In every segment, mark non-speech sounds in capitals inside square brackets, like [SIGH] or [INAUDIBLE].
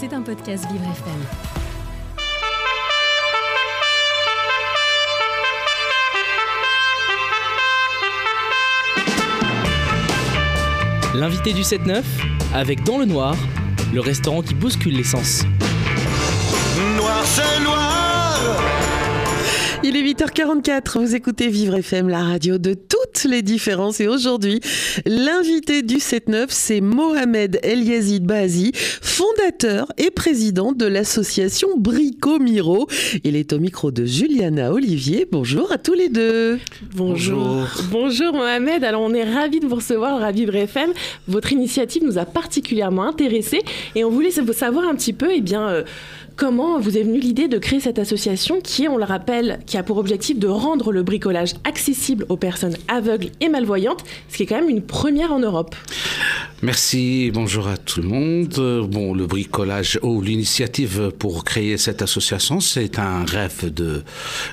C'est un podcast Vivre FM. L'invité du 7-9, avec Dans le Noir, le restaurant qui bouscule l'essence. Noir, c'est noir. Il est 8h44, vous écoutez Vivre FM, la radio de toutes les différences. Et aujourd'hui, l'invité du 7-9, c'est Mohamed El Yazid Bazi, fondateur et président de l'association Brico Miro. Il est au micro de Juliana Olivier. Bonjour à tous les deux. Bonjour. Bonjour Mohamed. Alors on est ravis de vous recevoir à Vivre FM. Votre initiative nous a particulièrement intéressés et on voulait savoir un petit peu, eh bien, euh, Comment vous est venue l'idée de créer cette association qui, on le rappelle, qui a pour objectif de rendre le bricolage accessible aux personnes aveugles et malvoyantes, ce qui est quand même une première en Europe. Merci, bonjour à tout le monde. Bon, le bricolage ou l'initiative pour créer cette association, c'est un rêve de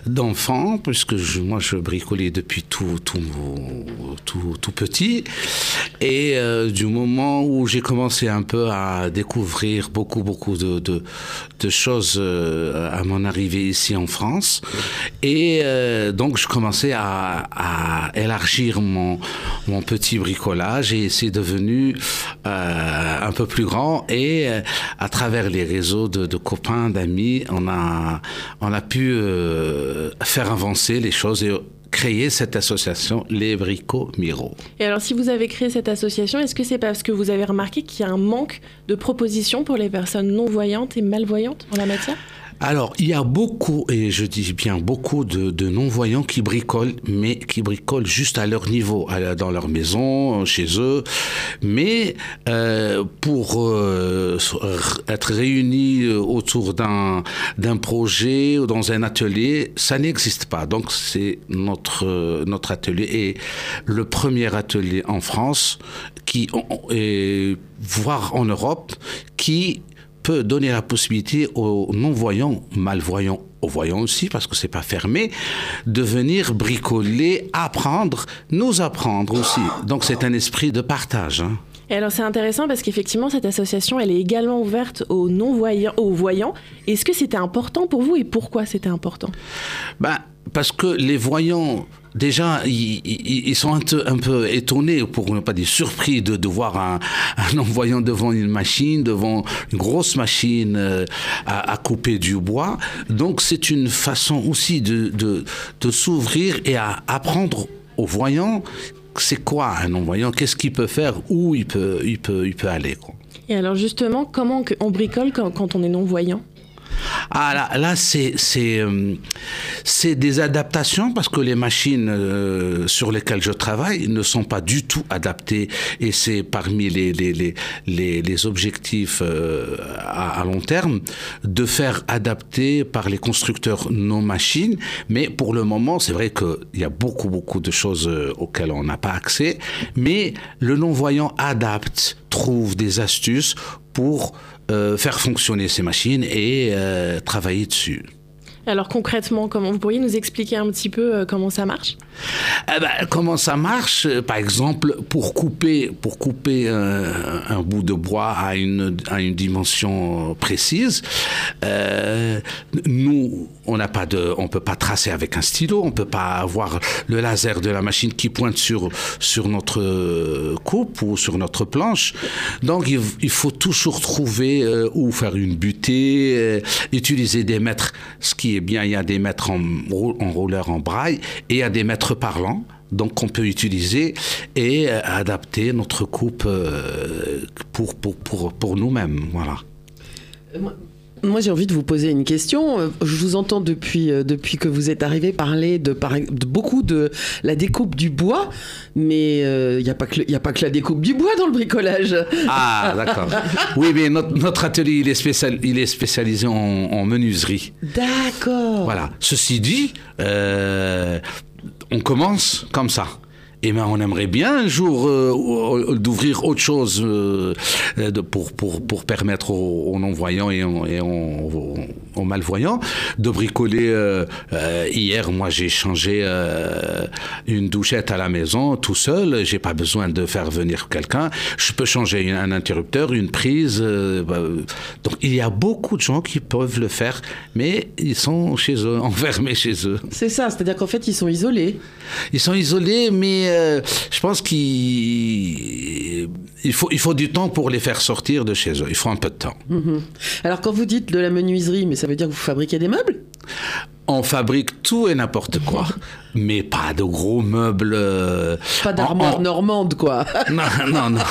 d'enfant, puisque moi je bricolais depuis tout tout tout, tout petit, et euh, du moment où j'ai commencé un peu à découvrir beaucoup beaucoup de, de, de choses euh, à mon arrivée ici en France, et euh, donc je commençais à, à élargir mon mon petit bricolage et c'est devenu euh, un peu plus grand et euh, à travers les réseaux de, copains, d'amis, on a, on a pu euh, faire avancer les choses et créer cette association Les Bricots Miro. Et alors si vous avez créé cette association, est-ce que c'est parce que vous avez remarqué qu'il y a un manque de propositions pour les personnes non-voyantes et malvoyantes en la matière? Alors, il y a beaucoup, et je dis bien beaucoup, de, non-voyants qui bricolent, mais qui bricolent juste à leur niveau, dans leur maison, chez eux. Mais euh, pour euh, être réunis euh, autour d'un projet ou dans un atelier, ça n'existe pas. Donc, c'est notre notre atelier et le premier atelier en France qui et voire en Europe qui peut donner la possibilité aux non-voyants, malvoyants, aux voyants aussi, parce que c'est pas fermé, de venir bricoler, apprendre, nous apprendre aussi. Donc c'est un esprit de partage. Hein. Et alors c'est intéressant parce qu'effectivement cette association elle est également ouverte aux non-voyants, aux voyants. Est-ce que c'était important pour vous et pourquoi c'était important? Ben, parce que les voyants, déjà, ils, sont un peu, étonnés, pour ne pas dire surpris, de, voir un, non-voyant devant une machine, devant une grosse machine euh, à, couper du bois. Donc, c'est une façon aussi de, s'ouvrir et à apprendre aux voyants c'est quoi un non-voyant, qu'est-ce qu'il peut faire, où il peut aller. Et alors justement, comment on bricole quand on est non-voyant? Ah là, euh, c'est des adaptations parce que les machines euh, sur lesquelles je travaille ne sont pas du tout adaptées et c'est parmi les, objectifs euh, à, long terme de faire adapter par les constructeurs nos machines. Mais pour le moment, c'est vrai qu'il y a beaucoup beaucoup de choses auxquelles on n'a pas accès. Mais le non-voyant adapte, trouve des astuces pour euh, faire fonctionner ces machines et euh, travailler dessus. Alors concrètement, comment vous pourriez nous expliquer un petit peu euh, comment ça marche? Eh ben, Comment ça marche? Par exemple, pour couper, pour couper un, bout de bois à une, à une dimension précise, nous, on n'a pas de, on peut pas tracer avec un stylo, on peut pas avoir le laser de la machine qui pointe sur sur notre coupe ou sur notre planche. Donc il, faut toujours trouver euh, où faire une butée, euh, utiliser des mètres. Ce qui est bien, il y a des mètres en, en rouleur en braille et il y a des mètres parlants donc on peut utiliser et euh, adapter notre coupe pour, pour, pour, pour nous-mêmes. Voilà. Moi, j'ai envie de vous poser une question. Euh, je vous entends depuis, euh, depuis que vous êtes arrivé parler de, de beaucoup de la découpe du bois, mais il euh, n'y a, pas que a pas que la découpe du bois dans le bricolage. Ah, d'accord. [LAUGHS] Oui, mais notre, atelier, il est, spécial, il est spécialisé en, en menuiserie. D'accord. Voilà. Ceci dit, on commence comme ça. Eh ben, on aimerait bien un jour euh, d'ouvrir autre chose euh, pour, pour, permettre aux, non-voyants et, et aux, malvoyants de bricoler. Euh, hier, moi, j'ai changé une douchette à la maison tout seul. J'ai pas besoin de faire venir quelqu'un. Je peux changer un interrupteur, une prise. Bah, donc, il y a beaucoup de gens qui peuvent le faire, mais ils sont chez eux, [LAUGHS] enfermés chez eux. C'est ça, c'est-à-dire qu'en fait, ils sont isolés. Ils sont isolés, mais euh, je pense qu'il faut, il faut du temps pour les faire sortir de chez eux. Il faut un peu de temps. Mhm. Alors quand vous dites de la menuiserie, mais ça veut dire que vous fabriquez des meubles? On fabrique tout et n'importe quoi, [LAUGHS] mais pas de gros meubles. Euh, pas d'armoire normande, quoi. [LAUGHS] non, non, non.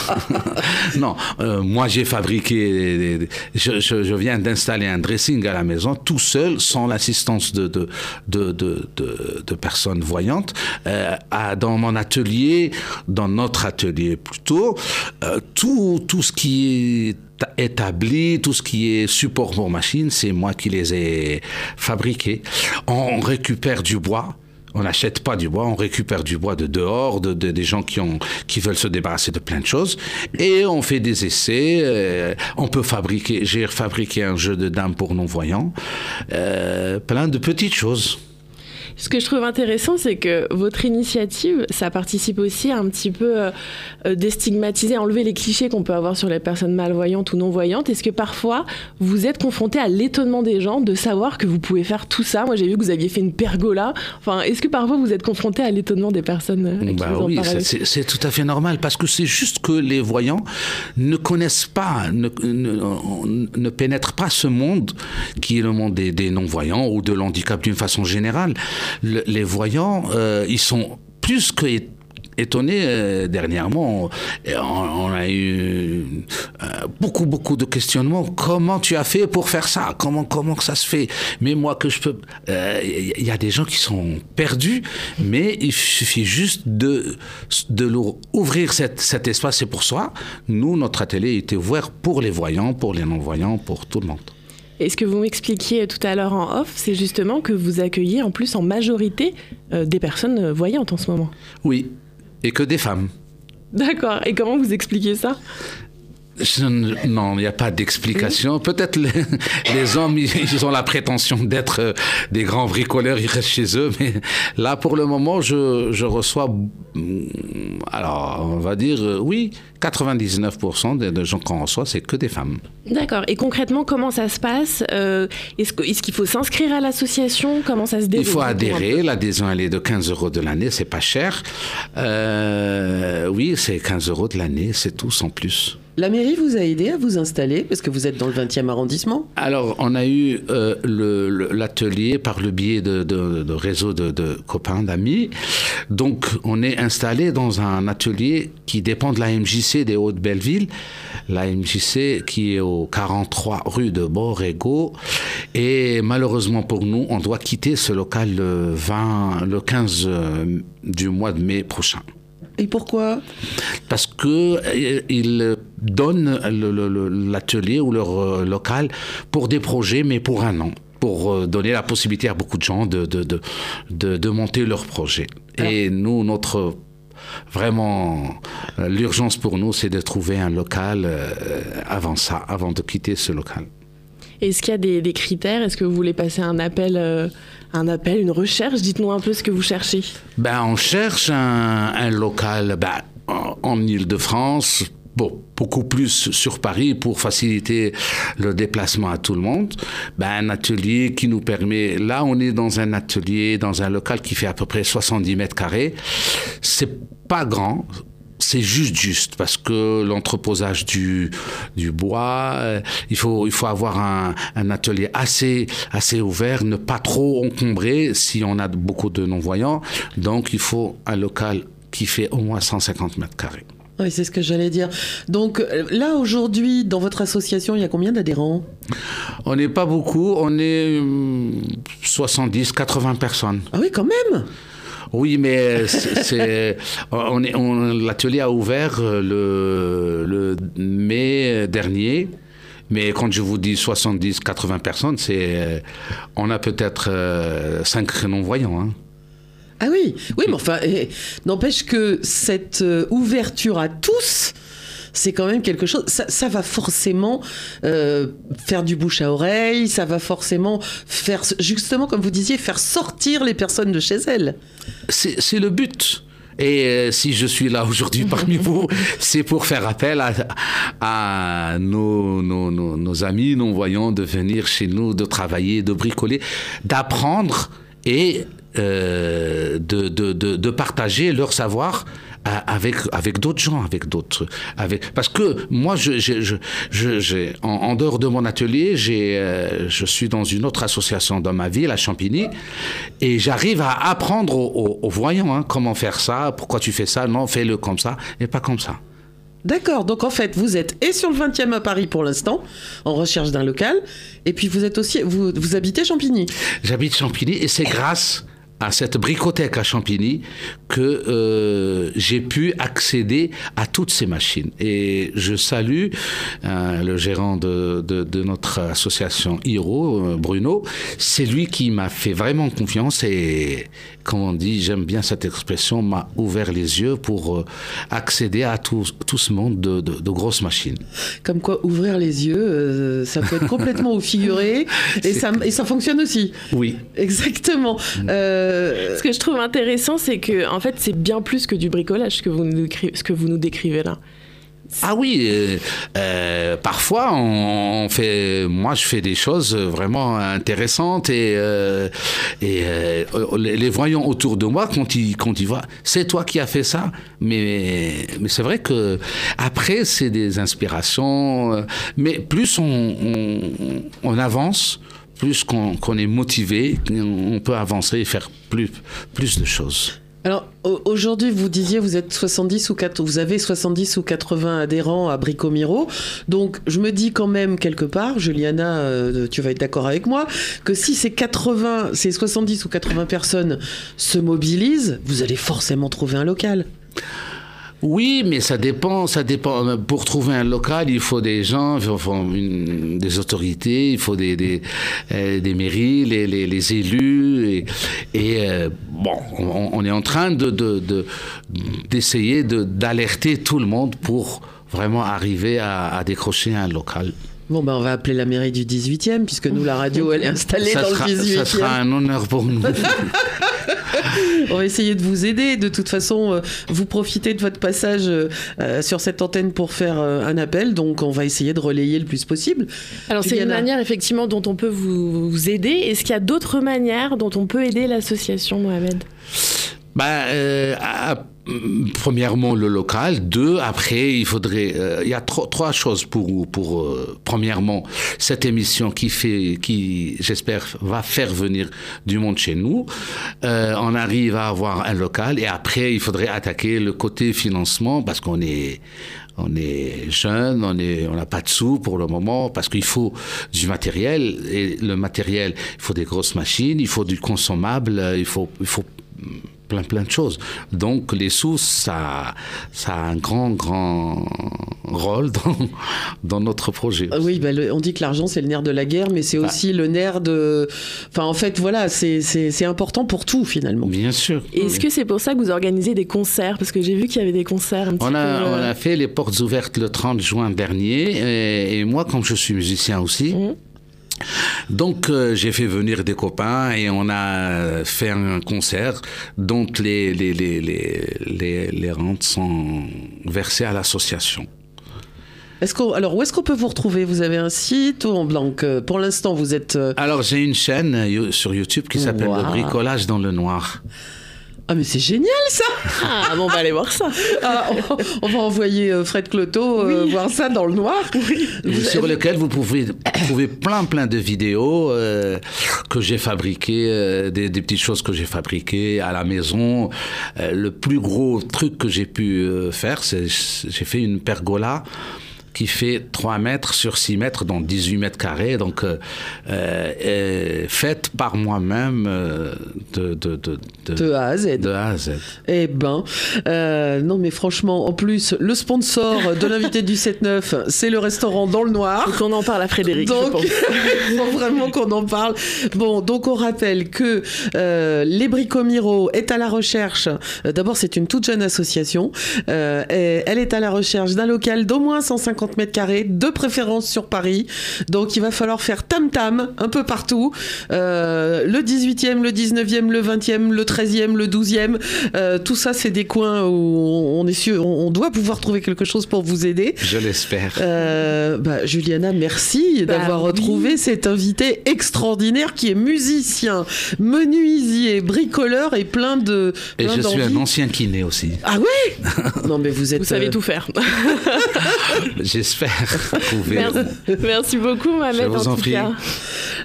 [LAUGHS] non, euh, moi j'ai fabriqué. Je, viens d'installer un dressing à la maison tout seul, sans l'assistance de de, de, de, personnes voyantes, euh, dans mon atelier, dans notre atelier plutôt. tout, tout ce qui est établi, tout ce qui est support pour machine, c'est moi qui les ai fabriqués. On récupère du bois. On n'achète pas du bois, on récupère du bois de dehors, de, des gens qui, ont, qui veulent se débarrasser de plein de choses, et on fait des essais. Euh, on peut fabriquer, j'ai fabriqué un jeu de dames pour non-voyants, euh, plein de petites choses. Ce que je trouve intéressant, c'est que votre initiative, ça participe aussi un petit peu euh, euh, déstigmatiser, enlever les clichés qu'on peut avoir sur les personnes malvoyantes ou non-voyantes. Est-ce que parfois, vous êtes confronté à l'étonnement des gens de savoir que vous pouvez faire tout ça? Moi, j'ai vu que vous aviez fait une pergola. Enfin, est-ce que parfois vous êtes confronté à l'étonnement des personnes euh, qui bah vous Oui, c'est tout à fait normal parce que c'est juste que les voyants ne connaissent pas, ne, ne, pénètrent pas ce monde qui est le monde des, des non-voyants ou de l'handicap d'une façon générale les voyants, euh, ils sont plus que étonnés euh, dernièrement. On, a eu euh, beaucoup, beaucoup de questionnements. Comment tu as fait pour faire ça? Comment, comment ça se fait? Mais moi, que je peux. Il y a des gens qui sont perdus, mais il suffit juste de, leur ouvrir cet, espace. C'est pour ça, nous, notre atelier était ouvert pour les voyants, pour les non-voyants, pour tout le monde. Et ce que vous m'expliquiez tout à l'heure en off, c'est justement que vous accueillez en plus en majorité euh, des personnes euh, voyantes en ce moment. Oui, et que des femmes. D'accord. Et comment vous expliquez ça? Non, il n'y a pas d'explication. Peut-être les, hommes, ils, ont la prétention d'être euh, des grands bricoleurs, ils restent chez eux. Mais là, pour le moment, je, reçois, mm, alors, on va dire, euh, oui, 99% des, gens qu'on reçoit, c'est que des femmes. D'accord. Et concrètement, comment ça se passe euh, Est-ce qu'il faut s'inscrire à l'association? Comment ça se déroule Il faut adhérer. L'adhésion, elle est de 15 euros de l'année. C'est pas cher. oui, c'est 15 euros de l'année. C'est tout, sans plus. La mairie vous a aidé à vous installer parce que vous êtes dans le 20e arrondissement Alors, on a eu euh, l'atelier par le biais de, de, réseaux de, copains, d'amis. Donc, on est installé dans un atelier qui dépend de la MJC des Hauts-de-Belleville. La MJC qui est au 43 rue de Borrego. Et malheureusement pour nous, on doit quitter ce local le, 20, le 15 euh, du mois de mai prochain. Et pourquoi? Parce que euh, ils donnent l'atelier ou leur euh, local pour des projets, mais pour un an pour euh, donner la possibilité à beaucoup de gens de, de, de, de, monter leur projet. Et nous, notre vraiment l'urgence pour nous, c'est de trouver un local avant ça, avant de quitter ce local. Est-ce qu'il y a des, critères? Est-ce que vous voulez passer un appel un appel, une recherche? Dites-nous un peu ce que vous cherchez. Ben, on cherche un, local ben, en Ile-de-France, beaucoup plus sur Paris pour faciliter le déplacement à tout le monde. Ben, un atelier qui nous permet, là on est dans un atelier, dans un local qui fait à peu près 70 mètres carrés. C'est pas grand, c'est juste juste parce que l'entreposage du, du bois, euh, il faut il faut avoir un, un, atelier assez assez ouvert, ne pas trop encombrer si on a beaucoup de non-voyants. Donc il faut un local qui fait au moins 150 mètres carrés. Oui, c'est ce que j'allais dire. Donc euh, là, aujourd'hui, dans votre association, il y a combien d'adhérents? On n'est pas beaucoup, on est 70, hum, 80 personnes. Ah oui, quand même? Oui, mais c'est, on l'atelier a ouvert le, le mai dernier. Mais quand je vous dis 70, 80 personnes, c'est, on a peut-être 5 non-voyants. Hein. Ah oui, oui, mais enfin, eh, n'empêche que cette euh, ouverture à tous, c'est quand même quelque chose. Ça, ça va forcément euh, faire du bouche à oreille, ça va forcément faire, justement, comme vous disiez, faire sortir les personnes de chez elles. C'est le but. Et euh, si je suis là aujourd'hui [LAUGHS] parmi vous, c'est pour faire appel à, à nos, nos, nos, nos amis, nos voyants de venir chez nous, de travailler, de bricoler, d'apprendre et euh, de, de, de, de partager leur savoir avec avec d'autres gens, avec d'autres, avec parce que moi je je je, en, en dehors de mon atelier, j'ai euh, je suis dans une autre association dans ma ville à Champigny et j'arrive à apprendre aux, aux- aux voyants hein, comment faire ça, pourquoi tu fais ça, non fais-le comme ça et pas comme ça. D'accord, donc en fait, vous êtes et sur le 20e à Paris pour l'instant, en recherche d'un local, et puis vous êtes aussi, vous, vous habitez Champigny? J'habite Champigny et c'est grâce à cette bricothèque à Champigny que euh, j'ai pu accéder à toutes ces machines. Et je salue euh, le gérant de, de, de notre association Hiro, euh, Bruno. C'est lui qui m'a fait vraiment confiance et, comme on dit, j'aime bien cette expression, m'a ouvert les yeux pour euh, accéder à tout, tout ce monde de, de, grosses machines. Comme quoi, ouvrir les yeux, ça peut être [LAUGHS] complètement au figuré, et ça, et ça fonctionne aussi. Oui. Exactement. Euh, Ce que je trouve intéressant, c'est que en fait, c'est bien plus que du bricolage ce que vous nous décrivez, ce que vous nous décrivez là. Ah oui, euh, euh, parfois on, on fait, moi je fais des choses vraiment intéressantes et, euh, et les, voyants autour de moi quand ils quand ils voient, c'est toi qui as fait ça, mais mais c'est vrai que après c'est des inspirations, mais plus on, on, on avance, plus qu'on est motivé, on peut avancer et faire plus plus de choses. Alors au- aujourd'hui, vous disiez vous êtes 70 ou 4, vous avez 70 ou 80 adhérents à Bricomiro. Donc je me dis quand même quelque part, Juliana, euh, tu vas être d'accord avec moi, que si ces 80, ces 70 ou 80 personnes se mobilisent, vous allez forcément trouver un local. Oui, mais ça dépend, ça dépend. Pour trouver un local, il faut des gens, des autorités, il faut des, des, euh, mairies, les, élus. Et, euh, bon, on, est en train de, de, de- d'essayer de, d'alerter tout le monde pour vraiment arriver à décrocher un local. Bon ben on va appeler la mairie du 18e puisque nous la radio elle est installée ça, dans sera, le 18e. ça sera un honneur pour nous. [LAUGHS] On va essayer de vous aider. De toute façon, euh, vous profitez de votre passage euh, euh, sur cette antenne pour faire un appel, donc on va essayer de relayer le plus possible. Alors c'est une manière effectivement dont on peut vous, vous aider. Est-ce qu'il y a d'autres manières dont on peut aider l'association Mohamed? Ben, euh, à- premièrement, le local. Deux, après, il faudrait. euh, il y a tro- trois choses pour. pour euh, premièrement, cette émission qui fait, qui, j'espère, va faire venir du monde chez nous. Euh, on arrive à avoir un local et après, il faudrait attaquer le côté financement parce qu'on est. On est jeune, on est, on n'a pas de sous pour le moment parce qu'il faut du matériel et le matériel, il faut des grosses machines, il faut du consommable, il faut, il faut plein plein de choses. Donc les sous, ça, ça a un grand grand rôle dans, dans notre projet. Euh, Oui, ben, le- on dit que l'argent c'est le nerf de la guerre, mais c'est Ah. aussi le nerf de. Enfin, en fait, voilà, c'est- c'est c'est important pour tout finalement. Bien sûr. Est-ce que c'est pour ça que vous organisez des concerts? Parce que j'ai vu qu'il y avait des concerts un petit On a, peu. on euh, a fait les portes ouvertes le 30 juin dernier et, et moi, comme je suis musicien aussi, Mhm. Donc euh, j'ai fait venir des copains et on a fait un concert dont les, les, les, les, les, rentes sont versées à l'association. Est-ce qu'on, alors, où est-ce qu'on peut vous retrouver? Vous avez un site ou en blanc? Euh, Pour l'instant, vous êtes. euh, Alors j'ai une chaîne sur YouTube qui s'appelle Wow. Le bricolage dans le noir. Ah, mais c'est génial ça Ah, bon, on va aller voir ça. Ah, on, on va envoyer euh, Fred Cloto euh, voir ça dans le noir. Sur lequel vous pouvez trouver plein plein de vidéos euh, que j'ai fabriquées, euh, des, des petites choses que j'ai fabriquées à la maison. Euh, le plus gros truc que j'ai pu euh, faire, c'est j'ai fait une pergola qui fait 3 mètres sur 6 mètres, donc 18 mètres carrés, donc faite par moi-même de, de, de, de, A à Z. De A à Z. Eh ben, non mais franchement, en plus, le sponsor de l'invité du 7-9, c'est le restaurant Dans le Noir. Donc on en parle à Frédéric. Donc, il [LAUGHS] faut vraiment qu'on en parle. Bon, donc on rappelle que euh, les Bricomiro est à la recherche. Euh, d'abord, c'est une toute jeune association. Euh, elle est à la recherche d'un local d'au moins 150 mètres carrés, de préférence sur Paris. Donc, il va falloir faire tam-tam un peu partout. le 18e, le 19e, le 20e, le 13e, le 12e. tout ça, c'est des coins où on, est sûr, on, doit pouvoir trouver quelque chose pour vous aider. Je l'espère. Bah, Juliana, merci bah d'avoir retrouvé cet invité extraordinaire qui est musicien, menuisier, bricoleur et plein de. et je suis un ancien kiné aussi. Ah oui [LAUGHS] Non mais vous êtes. Vous savez euh, tout faire. [LAUGHS] [LAUGHS] J'espère. [LAUGHS] Merci. Merci beaucoup, Mohamed. Je vous en, prie.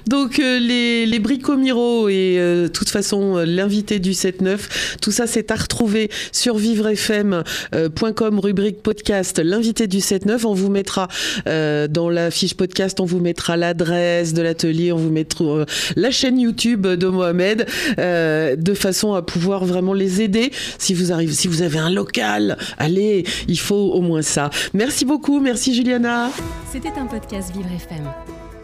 Donc euh, les, les Bricomiro et euh, toute façon l'invité du 7-9, tout ça c'est à retrouver sur vivrefm.com rubrique podcast l'invité du 7-9. On vous mettra dans la fiche podcast, on vous mettra l'adresse de l'atelier, on vous mettra la chaîne YouTube de Mohamed de façon à pouvoir vraiment les aider. Si vous arrivez, si vous avez un local, allez, il faut au moins ça. Merci beaucoup, merci Juliana. C'était un podcast Vivre FM.